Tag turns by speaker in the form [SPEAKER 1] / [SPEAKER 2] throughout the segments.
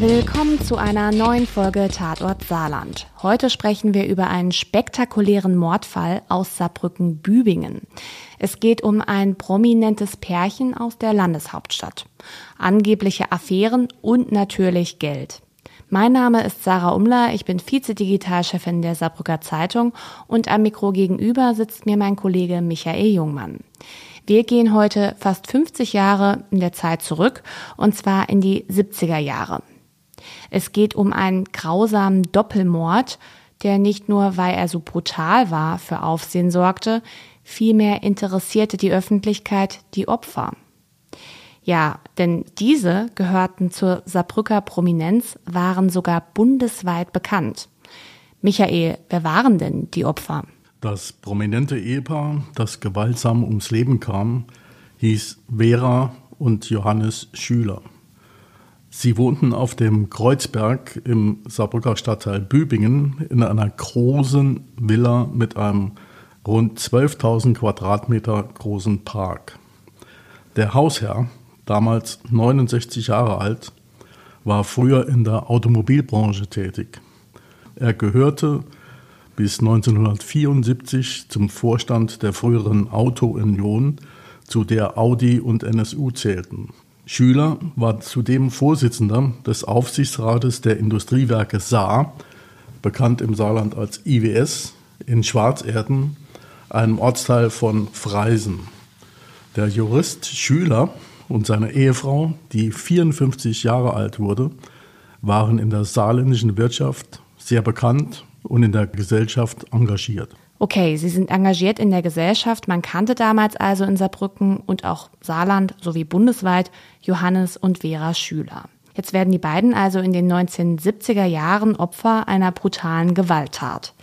[SPEAKER 1] Willkommen zu einer neuen Folge Tatort Saarland. Heute sprechen wir über einen spektakulären Mordfall aus Saarbrücken-Bübingen. Es geht um ein prominentes Pärchen aus der Landeshauptstadt. Angebliche Affären und natürlich Geld. Mein Name ist Sarah Umler, ich bin Vize-Digitalchefin der Saarbrücker Zeitung und am Mikro gegenüber sitzt mir mein Kollege Michael Jungmann. Wir gehen heute fast 50 Jahre in der Zeit zurück und zwar in die 70er Jahre. Es geht um einen grausamen Doppelmord, der nicht nur, weil er so brutal war, für Aufsehen sorgte, vielmehr interessierte die Öffentlichkeit die Opfer. Ja, denn diese gehörten zur Saarbrücker Prominenz, waren sogar bundesweit bekannt. Michael, wer waren denn die Opfer?
[SPEAKER 2] Das prominente Ehepaar, das gewaltsam ums Leben kam, hieß Vera und Johannes Schüler. Sie wohnten auf dem Kreuzberg im Saarbrücker Stadtteil Bübingen in einer großen Villa mit einem rund 12.000 Quadratmeter großen Park. Der Hausherr, damals 69 Jahre alt, war früher in der Automobilbranche tätig. Er gehörte bis 1974 zum Vorstand der früheren Auto Union, zu der Audi und NSU zählten. Schüler war zudem Vorsitzender des Aufsichtsrates der Industriewerke Saar, bekannt im Saarland als IWS, in Schwarzerden, einem Ortsteil von Freisen. Der Jurist Schüler und seine Ehefrau, die 54 Jahre alt wurde, waren in der saarländischen Wirtschaft sehr bekannt und in der Gesellschaft engagiert.
[SPEAKER 1] Okay, Sie sind engagiert in der Gesellschaft. Man kannte damals also in Saarbrücken und auch Saarland sowie bundesweit Johannes und Vera Schüler. Jetzt werden die beiden also in den 1970er Jahren Opfer einer brutalen Gewalttat.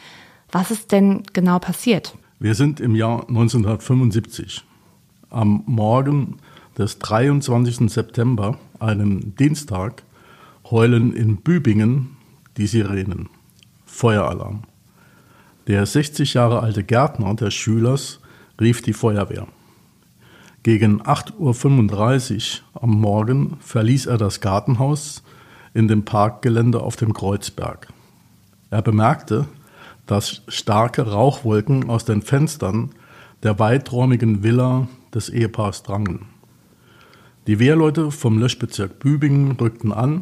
[SPEAKER 1] Was ist denn genau passiert?
[SPEAKER 2] Wir sind im Jahr 1975. Am Morgen des 23. September, einem Dienstag, heulen in Bübingen die Sirenen. Feueralarm. Der 60 Jahre alte Gärtner des Schülers rief die Feuerwehr. Gegen 8.35 Uhr am Morgen verließ er das Gartenhaus in dem Parkgelände auf dem Kreuzberg. Er bemerkte, dass starke Rauchwolken aus den Fenstern der weiträumigen Villa des Ehepaars drangen. Die Wehrleute vom Löschbezirk Bübingen rückten an.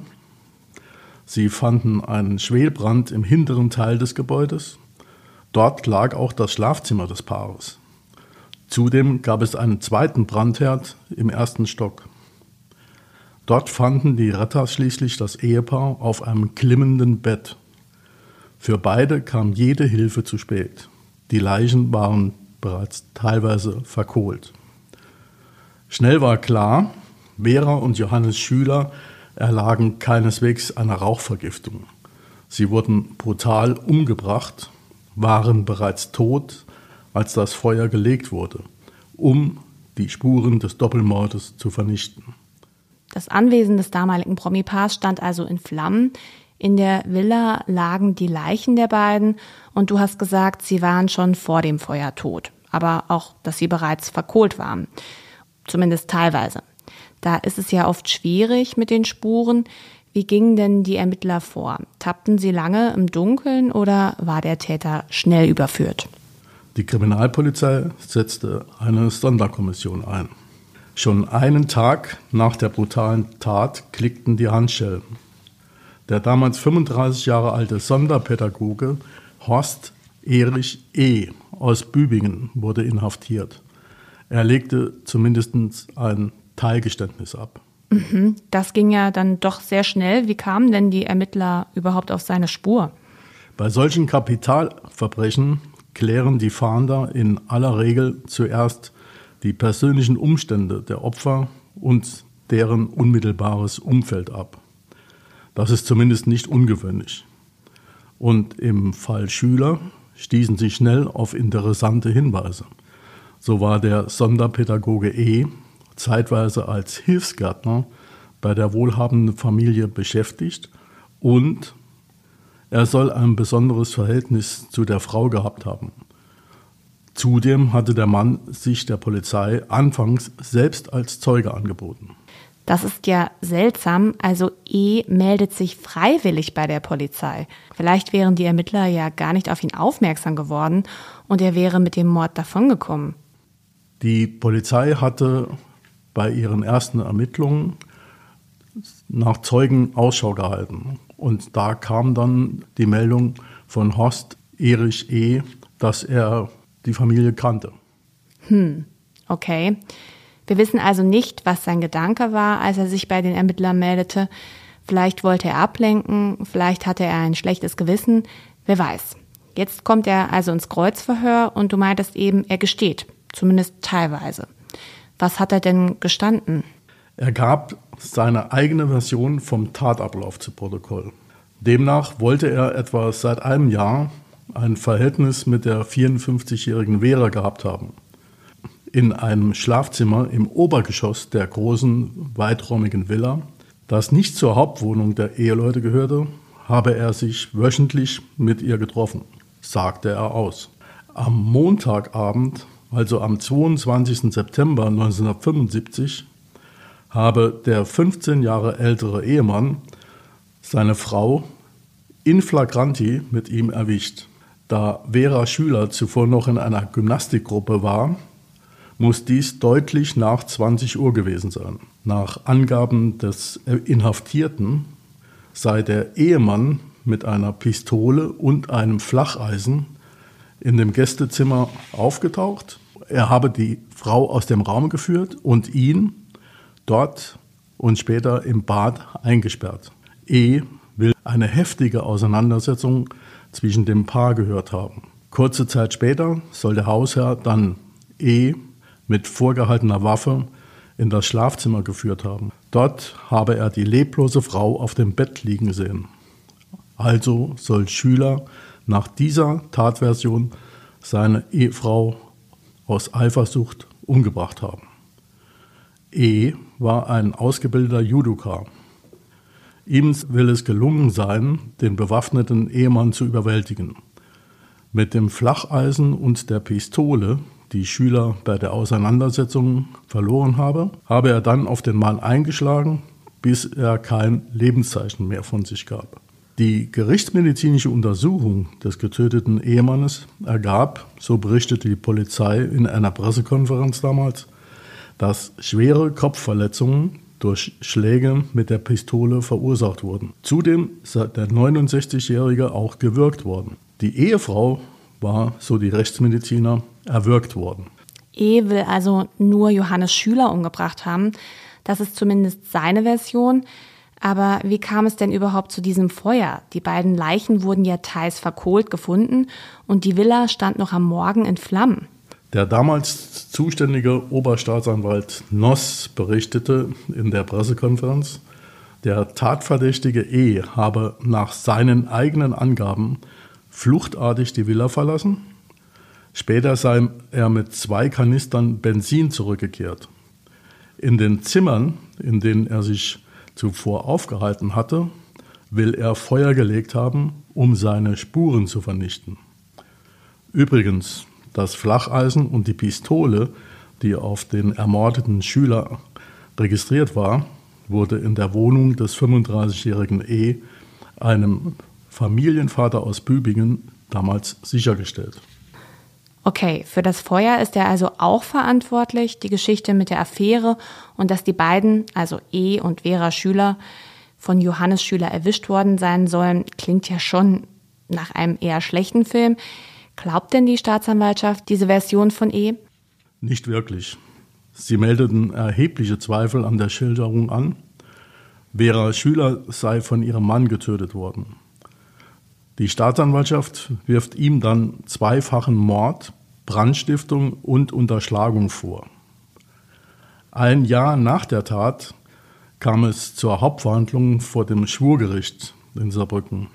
[SPEAKER 2] Sie fanden einen Schwelbrand im hinteren Teil des Gebäudes Dort lag auch das Schlafzimmer des Paares. Zudem gab es einen zweiten Brandherd im ersten Stock. Dort fanden die Retter schließlich das Ehepaar auf einem klimmenden Bett. Für beide kam jede Hilfe zu spät. Die Leichen waren bereits teilweise verkohlt. Schnell war klar, Vera und Johannes Schüler erlagen keineswegs einer Rauchvergiftung. Sie wurden brutal umgebracht waren bereits tot, als das Feuer gelegt wurde, um die Spuren des Doppelmordes zu vernichten.
[SPEAKER 1] Das Anwesen des damaligen Promipaars stand also in Flammen. In der Villa lagen die Leichen der beiden und du hast gesagt, sie waren schon vor dem Feuer tot, aber auch, dass sie bereits verkohlt waren. Zumindest teilweise. Da ist es ja oft schwierig mit den Spuren. Wie gingen denn die Ermittler vor? Tappten sie lange im Dunkeln oder war der Täter schnell überführt?
[SPEAKER 2] Die Kriminalpolizei setzte eine Sonderkommission ein. Schon einen Tag nach der brutalen Tat klickten die Handschellen. Der damals 35 Jahre alte Sonderpädagoge Horst Erich E. aus Bübingen wurde inhaftiert. Er legte zumindest ein Teilgeständnis ab.
[SPEAKER 1] Mhm. Das ging ja dann doch sehr schnell. Wie kamen denn die Ermittler überhaupt auf seine Spur?
[SPEAKER 2] Bei solchen Kapitalverbrechen klären die Fahnder in aller Regel zuerst die persönlichen Umstände der Opfer und deren unmittelbares Umfeld ab. Das ist zumindest nicht ungewöhnlich. Und im Fall Schüler stießen sie schnell auf interessante Hinweise. So war der Sonderpädagoge E zeitweise als Hilfsgärtner bei der wohlhabenden Familie beschäftigt und er soll ein besonderes Verhältnis zu der Frau gehabt haben. Zudem hatte der Mann sich der Polizei anfangs selbst als Zeuge angeboten.
[SPEAKER 1] Das ist ja seltsam. Also E meldet sich freiwillig bei der Polizei. Vielleicht wären die Ermittler ja gar nicht auf ihn aufmerksam geworden und er wäre mit dem Mord davongekommen.
[SPEAKER 2] Die Polizei hatte bei ihren ersten Ermittlungen nach Zeugen Ausschau gehalten. Und da kam dann die Meldung von Horst Erich E., dass er die Familie kannte.
[SPEAKER 1] Hm, okay. Wir wissen also nicht, was sein Gedanke war, als er sich bei den Ermittlern meldete. Vielleicht wollte er ablenken, vielleicht hatte er ein schlechtes Gewissen, wer weiß. Jetzt kommt er also ins Kreuzverhör und du meintest eben, er gesteht, zumindest teilweise. Was hat er denn gestanden?
[SPEAKER 2] Er gab seine eigene Version vom Tatablauf zu Protokoll. Demnach wollte er etwa seit einem Jahr ein Verhältnis mit der 54-jährigen Vera gehabt haben in einem Schlafzimmer im Obergeschoss der großen, weiträumigen Villa, das nicht zur Hauptwohnung der Eheleute gehörte, habe er sich wöchentlich mit ihr getroffen, sagte er aus. Am Montagabend, also am 22. September 1975, habe der 15 Jahre ältere Ehemann seine Frau in flagranti mit ihm erwischt. Da Vera Schüler zuvor noch in einer Gymnastikgruppe war, muss dies deutlich nach 20 Uhr gewesen sein. Nach Angaben des Inhaftierten sei der Ehemann mit einer Pistole und einem Flacheisen in dem Gästezimmer aufgetaucht. Er habe die Frau aus dem Raum geführt und ihn dort und später im Bad eingesperrt. E will eine heftige Auseinandersetzung zwischen dem Paar gehört haben. Kurze Zeit später soll der Hausherr dann E mit vorgehaltener Waffe in das Schlafzimmer geführt haben. Dort habe er die leblose Frau auf dem Bett liegen sehen. Also soll Schüler nach dieser Tatversion seine Ehefrau aus Eifersucht umgebracht haben. E war ein ausgebildeter Judoka. Ihm will es gelungen sein, den bewaffneten Ehemann zu überwältigen. Mit dem Flacheisen und der Pistole die Schüler bei der Auseinandersetzung verloren habe, habe er dann auf den Mann eingeschlagen, bis er kein Lebenszeichen mehr von sich gab. Die gerichtsmedizinische Untersuchung des getöteten Ehemannes ergab, so berichtete die Polizei in einer Pressekonferenz damals, dass schwere Kopfverletzungen durch Schläge mit der Pistole verursacht wurden. Zudem sei der 69-Jährige auch gewürgt worden. Die Ehefrau war, so die Rechtsmediziner, erwürgt worden.
[SPEAKER 1] E will also nur Johannes Schüler umgebracht haben. Das ist zumindest seine Version. Aber wie kam es denn überhaupt zu diesem Feuer? Die beiden Leichen wurden ja teils verkohlt gefunden und die Villa stand noch am Morgen in Flammen.
[SPEAKER 2] Der damals zuständige Oberstaatsanwalt Noss berichtete in der Pressekonferenz, der Tatverdächtige E habe nach seinen eigenen Angaben fluchtartig die Villa verlassen Später sei er mit zwei Kanistern Benzin zurückgekehrt. In den Zimmern, in denen er sich zuvor aufgehalten hatte, will er Feuer gelegt haben, um seine Spuren zu vernichten. Übrigens, das Flacheisen und die Pistole, die auf den ermordeten Schüler registriert war, wurde in der Wohnung des 35-jährigen E, einem Familienvater aus Bübingen, damals sichergestellt.
[SPEAKER 1] Okay, für das Feuer ist er also auch verantwortlich, die Geschichte mit der Affäre und dass die beiden, also E und Vera Schüler, von Johannes Schüler erwischt worden sein sollen, klingt ja schon nach einem eher schlechten Film. Glaubt denn die Staatsanwaltschaft diese Version von E?
[SPEAKER 2] Nicht wirklich. Sie meldeten erhebliche Zweifel an der Schilderung an. Vera Schüler sei von ihrem Mann getötet worden. Die Staatsanwaltschaft wirft ihm dann zweifachen Mord, Brandstiftung und Unterschlagung vor. Ein Jahr nach der Tat kam es zur Hauptverhandlung vor dem Schwurgericht in Saarbrücken.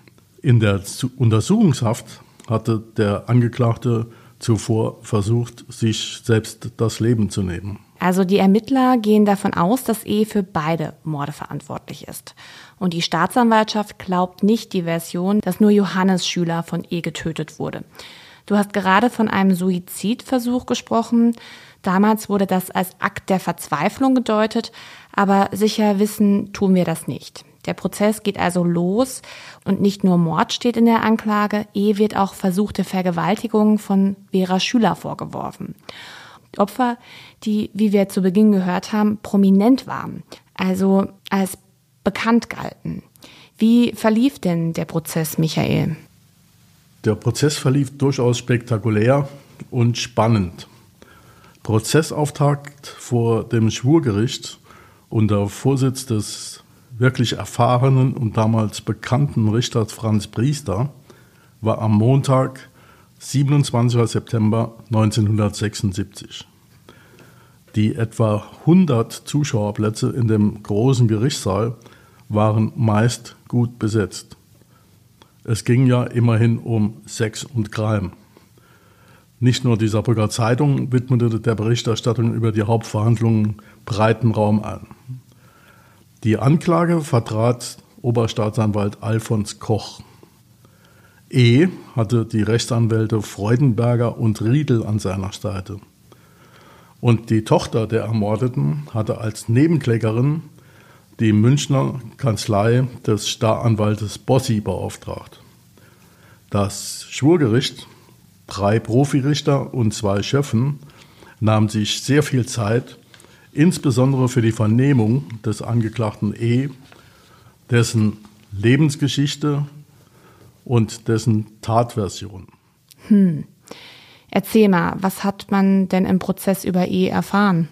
[SPEAKER 2] In der Untersuchungshaft hatte der Angeklagte zuvor versucht, sich selbst das Leben zu nehmen.
[SPEAKER 1] Also die Ermittler gehen davon aus, dass E für beide Morde verantwortlich ist. Und die Staatsanwaltschaft glaubt nicht die Version, dass nur Johannes Schüler von E getötet wurde. Du hast gerade von einem Suizidversuch gesprochen. Damals wurde das als Akt der Verzweiflung gedeutet, aber sicher wissen tun wir das nicht. Der Prozess geht also los und nicht nur Mord steht in der Anklage, eh wird auch versuchte Vergewaltigung von Vera Schüler vorgeworfen. Opfer, die, wie wir zu Beginn gehört haben, prominent waren, also als bekannt galten. Wie verlief denn der Prozess, Michael?
[SPEAKER 2] Der Prozess verlief durchaus spektakulär und spannend. Prozessauftakt vor dem Schwurgericht unter Vorsitz des wirklich erfahrenen und damals bekannten Richters Franz Priester war am Montag, 27. September 1976. Die etwa 100 Zuschauerplätze in dem großen Gerichtssaal waren meist gut besetzt. Es ging ja immerhin um Sex und Crime. Nicht nur die Saarbrücker Zeitung widmete der Berichterstattung über die Hauptverhandlungen breiten Raum ein. Die Anklage vertrat Oberstaatsanwalt Alfons Koch. E hatte die Rechtsanwälte Freudenberger und Riedel an seiner Seite. Und die Tochter der Ermordeten hatte als Nebenklägerin die Münchner Kanzlei des Staranwaltes Bossi beauftragt. Das Schwurgericht, drei Profirichter und zwei Schöffen, nahm sich sehr viel Zeit, insbesondere für die Vernehmung des Angeklagten E, dessen Lebensgeschichte und dessen Tatversion.
[SPEAKER 1] Hm. Erzähl mal, was hat man denn im Prozess über E erfahren?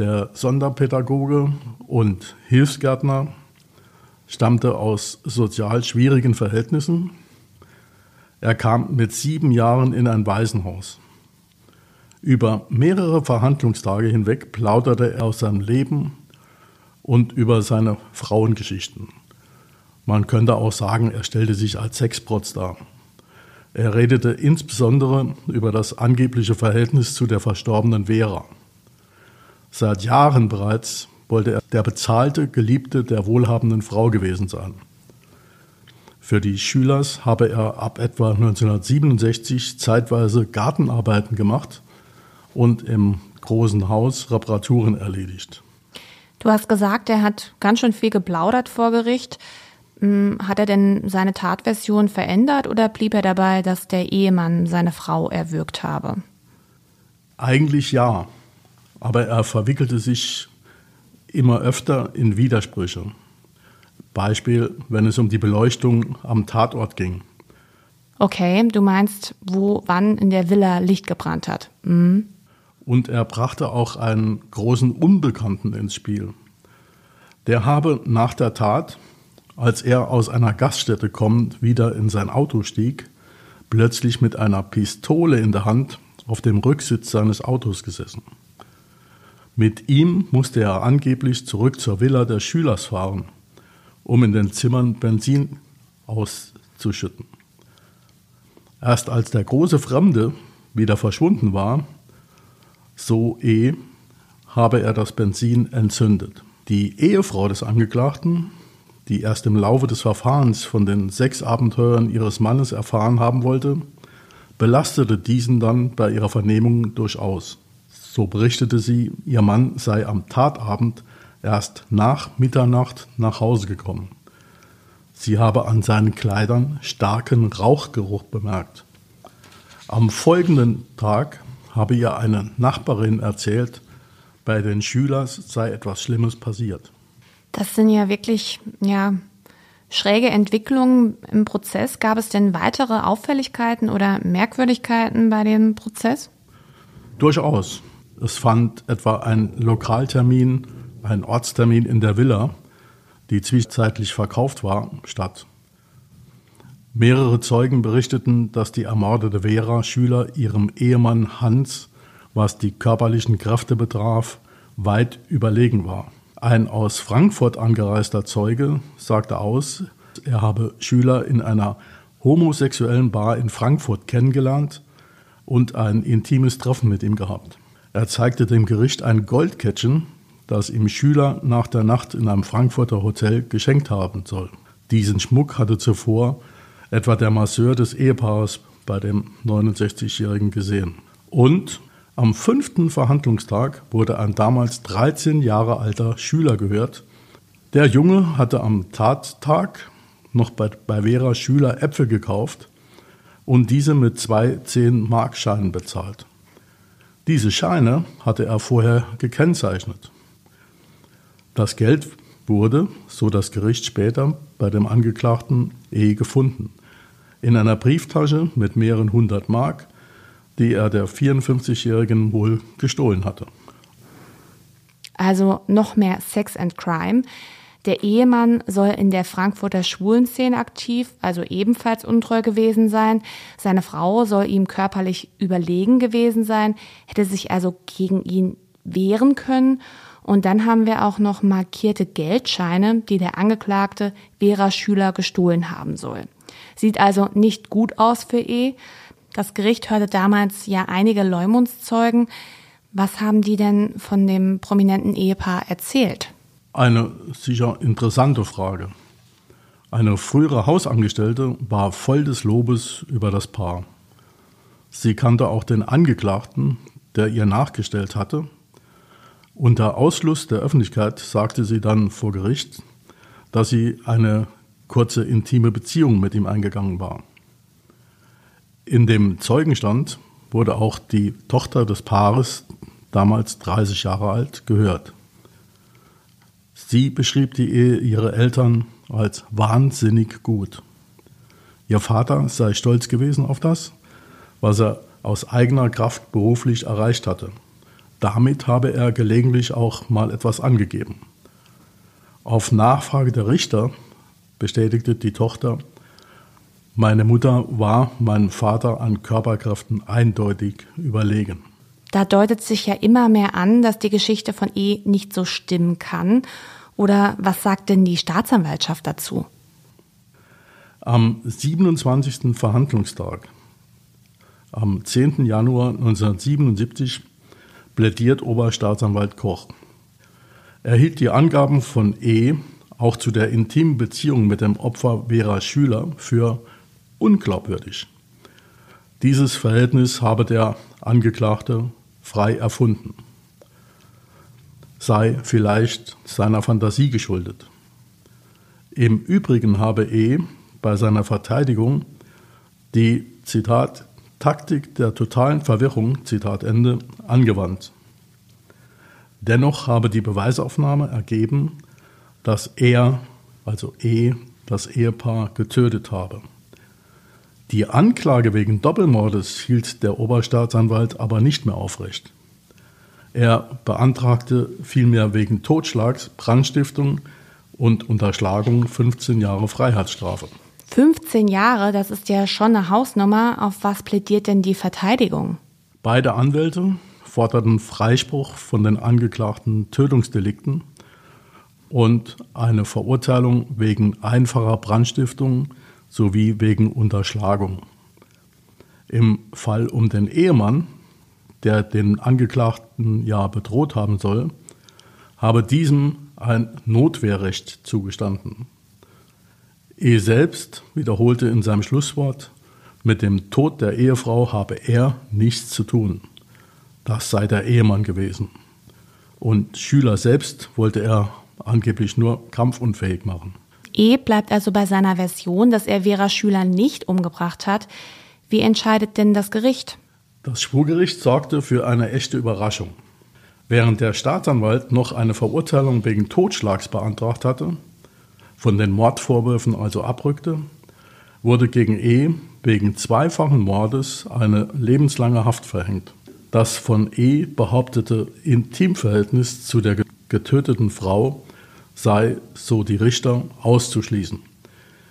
[SPEAKER 2] Der Sonderpädagoge und Hilfsgärtner stammte aus sozial schwierigen Verhältnissen. Er kam mit sieben Jahren in ein Waisenhaus. Über mehrere Verhandlungstage hinweg plauderte er aus seinem Leben und über seine Frauengeschichten. Man könnte auch sagen, er stellte sich als Sexprotz dar. Er redete insbesondere über das angebliche Verhältnis zu der verstorbenen Vera. Seit Jahren bereits wollte er der bezahlte Geliebte der wohlhabenden Frau gewesen sein. Für die Schülers habe er ab etwa 1967 zeitweise Gartenarbeiten gemacht und im großen Haus Reparaturen erledigt.
[SPEAKER 1] Du hast gesagt, er hat ganz schön viel geplaudert vor Gericht. Hm, hat er denn seine Tatversion verändert oder blieb er dabei, dass der Ehemann seine Frau erwürgt habe?
[SPEAKER 2] Eigentlich ja, aber er verwickelte sich immer öfter in Widersprüche. Beispiel, wenn es um die Beleuchtung am Tatort ging.
[SPEAKER 1] Okay, du meinst, wo wann in der Villa Licht gebrannt hat. Mhm.
[SPEAKER 2] Und er brachte auch einen großen Unbekannten ins Spiel. Der habe nach der Tat, als er aus einer Gaststätte kommend wieder in sein Auto stieg, plötzlich mit einer Pistole in der Hand auf dem Rücksitz seines Autos gesessen. Mit ihm musste er angeblich zurück zur Villa der Schülers fahren, um in den Zimmern Benzin auszuschütten. Erst als der große Fremde wieder verschwunden war, so E, habe er das Benzin entzündet. Die Ehefrau des Angeklagten, die erst im Laufe des Verfahrens von den sechs Abenteuern ihres Mannes erfahren haben wollte, belastete diesen dann bei ihrer Vernehmung durchaus. So berichtete sie, ihr Mann sei am Tatabend erst nach Mitternacht nach Hause gekommen. Sie habe an seinen Kleidern starken Rauchgeruch bemerkt. Am folgenden Tag habe ihr eine Nachbarin erzählt, bei den Schülern sei etwas Schlimmes passiert.
[SPEAKER 1] Das sind ja wirklich, ja, schräge Entwicklungen im Prozess. Gab es denn weitere Auffälligkeiten oder Merkwürdigkeiten bei dem Prozess?
[SPEAKER 2] Durchaus. Es fand etwa ein Lokaltermin, ein Ortstermin in der Villa, die zwischenzeitlich verkauft war, statt. Mehrere Zeugen berichteten, dass die ermordete Vera Schüler ihrem Ehemann Hans, was die körperlichen Kräfte betraf, weit überlegen war. Ein aus Frankfurt angereister Zeuge sagte aus, er habe Schüler in einer homosexuellen Bar in Frankfurt kennengelernt und ein intimes Treffen mit ihm gehabt. Er zeigte dem Gericht ein Goldkettchen, das ihm Schüler nach der Nacht in einem Frankfurter Hotel geschenkt haben soll. Diesen Schmuck hatte zuvor etwa der Masseur des Ehepaares bei dem 69-Jährigen gesehen. Und Am fünften Verhandlungstag wurde ein damals 13 Jahre alter Schüler gehört. Der Junge hatte am Tattag noch bei, bei Vera Schüler Äpfel gekauft und diese mit zwei 10-Mark-Scheinen bezahlt. Diese Scheine hatte er vorher gekennzeichnet. Das Geld wurde, so das Gericht später, bei dem Angeklagten E gefunden. In einer Brieftasche mit mehreren hundert Mark die er der 54-Jährigen wohl gestohlen hatte.
[SPEAKER 1] Also noch mehr Sex and Crime. Der Ehemann soll in der Frankfurter Schwulenszene aktiv, also ebenfalls untreu gewesen sein. Seine Frau soll ihm körperlich überlegen gewesen sein, hätte sich also gegen ihn wehren können. Und dann haben wir auch noch markierte Geldscheine, die der Angeklagte Vera Schüler gestohlen haben soll. Sieht also nicht gut aus für E. Das Gericht hörte damals ja einige Leumundszeugen. Was haben die denn von dem prominenten Ehepaar erzählt?
[SPEAKER 2] Eine sicher interessante Frage. Eine frühere Hausangestellte war voll des Lobes über das Paar. Sie kannte auch den Angeklagten, der ihr nachgestellt hatte. Unter Ausschluss der Öffentlichkeit sagte sie dann vor Gericht, dass sie eine kurze intime Beziehung mit ihm eingegangen war. In dem Zeugenstand wurde auch die Tochter des Paares, damals 30 Jahre alt, gehört. Sie beschrieb die Ehe ihrer Eltern als wahnsinnig gut. Ihr Vater sei stolz gewesen auf das, was er aus eigener Kraft beruflich erreicht hatte. Damit habe er gelegentlich auch mal etwas angegeben. Auf Nachfrage der Richter bestätigte die Tochter, meine Mutter war meinem Vater an Körperkräften eindeutig überlegen.
[SPEAKER 1] Da deutet sich ja immer mehr an, dass die Geschichte von E nicht so stimmen kann. Oder was sagt denn die Staatsanwaltschaft dazu?
[SPEAKER 2] Am 27. Verhandlungstag, am 10. Januar 1977, plädiert Oberstaatsanwalt Koch. Er hielt die Angaben von E auch zu der intimen Beziehung mit dem Opfer Vera Schüler für unglaubwürdig. Dieses Verhältnis habe der Angeklagte frei erfunden, sei vielleicht seiner Fantasie geschuldet. Im Übrigen habe E bei seiner Verteidigung die, Zitat, Taktik der totalen Verwirrung, Zitat Ende, angewandt. Dennoch habe die Beweisaufnahme ergeben, dass er, also E, das Ehepaar getötet habe. Die Anklage wegen Doppelmordes hielt der Oberstaatsanwalt aber nicht mehr aufrecht. Er beantragte vielmehr wegen Totschlags, Brandstiftung und Unterschlagung 15 Jahre Freiheitsstrafe.
[SPEAKER 1] 15 Jahre, das ist ja schon eine Hausnummer. Auf was plädiert denn die Verteidigung?
[SPEAKER 2] Beide Anwälte forderten Freispruch von den angeklagten Tötungsdelikten und eine Verurteilung wegen einfacher Brandstiftung sowie wegen Unterschlagung. Im Fall um den Ehemann, der den Angeklagten ja bedroht haben soll, habe diesem ein Notwehrrecht zugestanden. E selbst wiederholte in seinem Schlusswort, mit dem Tod der Ehefrau habe er nichts zu tun. Das sei der Ehemann gewesen. Und Schüler selbst wollte er angeblich nur kampfunfähig machen.
[SPEAKER 1] E bleibt also bei seiner Version, dass er Vera Schüler nicht umgebracht hat. Wie entscheidet denn das Gericht?
[SPEAKER 2] Das Schwurgericht sorgte für eine echte Überraschung. Während der Staatsanwalt noch eine Verurteilung wegen Totschlags beantragt hatte, von den Mordvorwürfen also abrückte, wurde gegen E wegen zweifachen Mordes eine lebenslange Haft verhängt. Das von E behauptete Intimverhältnis zu der getöteten Frau sei, so die Richter, auszuschließen.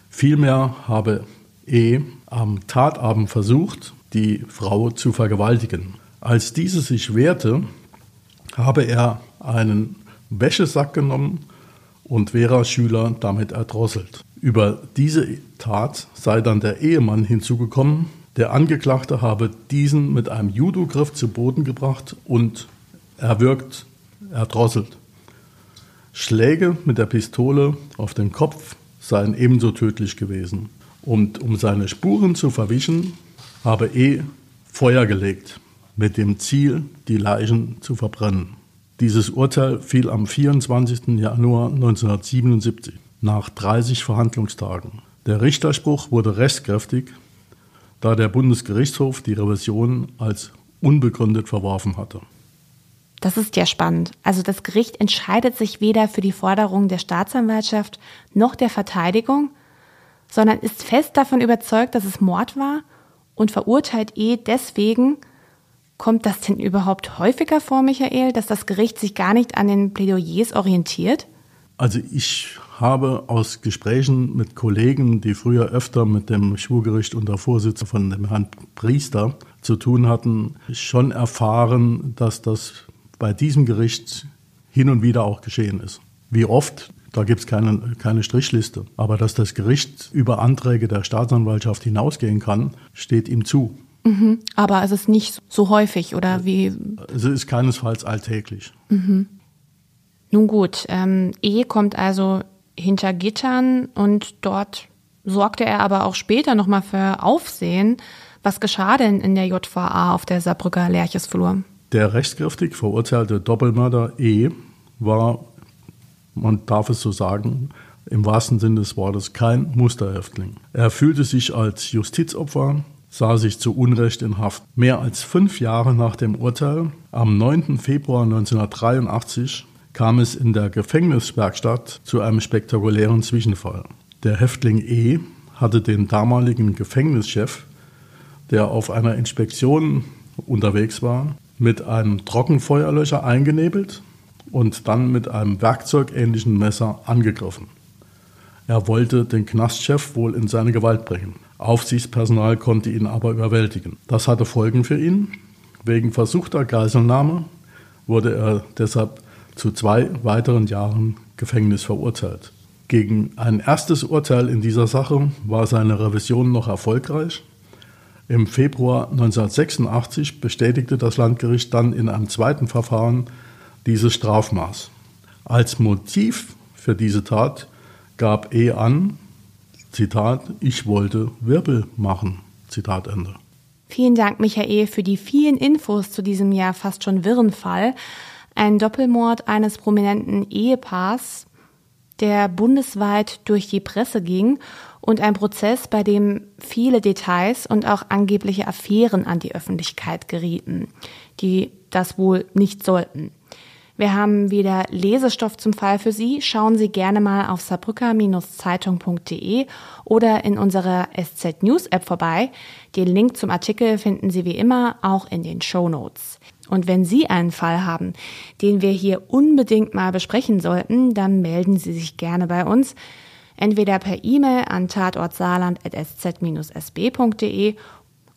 [SPEAKER 2] Vielmehr habe E am Tatabend versucht, die Frau zu vergewaltigen. Als diese sich wehrte, habe er einen Wäschesack genommen und Vera Schüler damit erdrosselt. Über diese Tat sei dann der Ehemann hinzugekommen. Der Angeklagte habe diesen mit einem Judogriff zu Boden gebracht und erwürgt, erdrosselt. Schläge mit der Pistole auf den Kopf seien ebenso tödlich gewesen. Und um seine Spuren zu verwischen, habe E Feuer gelegt mit dem Ziel, die Leichen zu verbrennen. Dieses Urteil fiel am 24. Januar 1977 nach 30 Verhandlungstagen. Der Richterspruch wurde rechtskräftig, da der Bundesgerichtshof die Revision als unbegründet verworfen hatte.
[SPEAKER 1] Das ist ja spannend. Also das Gericht entscheidet sich weder für die Forderung der Staatsanwaltschaft noch der Verteidigung, sondern ist fest davon überzeugt, dass es Mord war und verurteilt E deswegen. Kommt das denn überhaupt häufiger vor, Michael, dass das Gericht sich gar nicht an den Plädoyers orientiert?
[SPEAKER 2] Also ich habe aus Gesprächen mit Kollegen, die früher öfter mit dem Schwurgericht unter Vorsitz von dem Herrn Priester zu tun hatten, schon erfahren, dass das bei diesem Gericht hin und wieder auch geschehen ist. Wie oft, da gibt es keine, keine Strichliste. Aber dass das Gericht über Anträge der Staatsanwaltschaft hinausgehen kann, steht ihm zu.
[SPEAKER 1] Mhm. Aber es ist nicht so häufig, oder wie?
[SPEAKER 2] Es ist keinesfalls alltäglich.
[SPEAKER 1] Mhm. Nun gut, ähm, E kommt also hinter Gittern und dort sorgte er aber auch später nochmal für Aufsehen. Was geschah denn in der JVA auf der Saarbrücker Lerchesflur?
[SPEAKER 2] Der rechtskräftig verurteilte Doppelmörder E war, man darf es so sagen, im wahrsten Sinne des Wortes kein Musterhäftling. Er fühlte sich als Justizopfer, sah sich zu Unrecht in Haft. Mehr als fünf Jahre nach dem Urteil, am 9. Februar 1983, kam es in der Gefängniswerkstatt zu einem spektakulären Zwischenfall. Der Häftling E hatte den damaligen Gefängnischef, der auf einer Inspektion unterwegs war, mit einem Trockenfeuerlöscher eingenebelt und dann mit einem werkzeugähnlichen Messer angegriffen. Er wollte den Knastchef wohl in seine Gewalt bringen. Aufsichtspersonal konnte ihn aber überwältigen. Das hatte Folgen für ihn. Wegen versuchter Geiselnahme wurde er deshalb zu zwei weiteren Jahren Gefängnis verurteilt. Gegen ein erstes Urteil in dieser Sache war seine Revision noch erfolgreich. Im Februar 1986 bestätigte das Landgericht dann in einem zweiten Verfahren dieses Strafmaß. Als Motiv für diese Tat gab E an, Zitat, ich wollte Wirbel machen. Zitat Ende.
[SPEAKER 1] Vielen Dank, Michael, für die vielen Infos zu diesem ja fast schon wirren Fall ein Doppelmord eines prominenten Ehepaars, der bundesweit durch die Presse ging und ein Prozess, bei dem viele Details und auch angebliche Affären an die Öffentlichkeit gerieten, die das wohl nicht sollten. Wir haben wieder Lesestoff zum Fall für Sie. Schauen Sie gerne mal auf saarbrücker-zeitung.de oder in unserer SZ News App vorbei. Den Link zum Artikel finden Sie wie immer auch in den Show Notes. Und wenn Sie einen Fall haben, den wir hier unbedingt mal besprechen sollten, dann melden Sie sich gerne bei uns. Entweder per E-Mail an tatortsaarland.sz-sb.de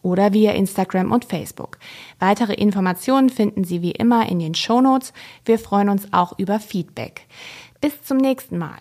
[SPEAKER 1] oder via Instagram und Facebook. Weitere Informationen finden Sie wie immer in den Shownotes. Wir freuen uns auch über Feedback. Bis zum nächsten Mal.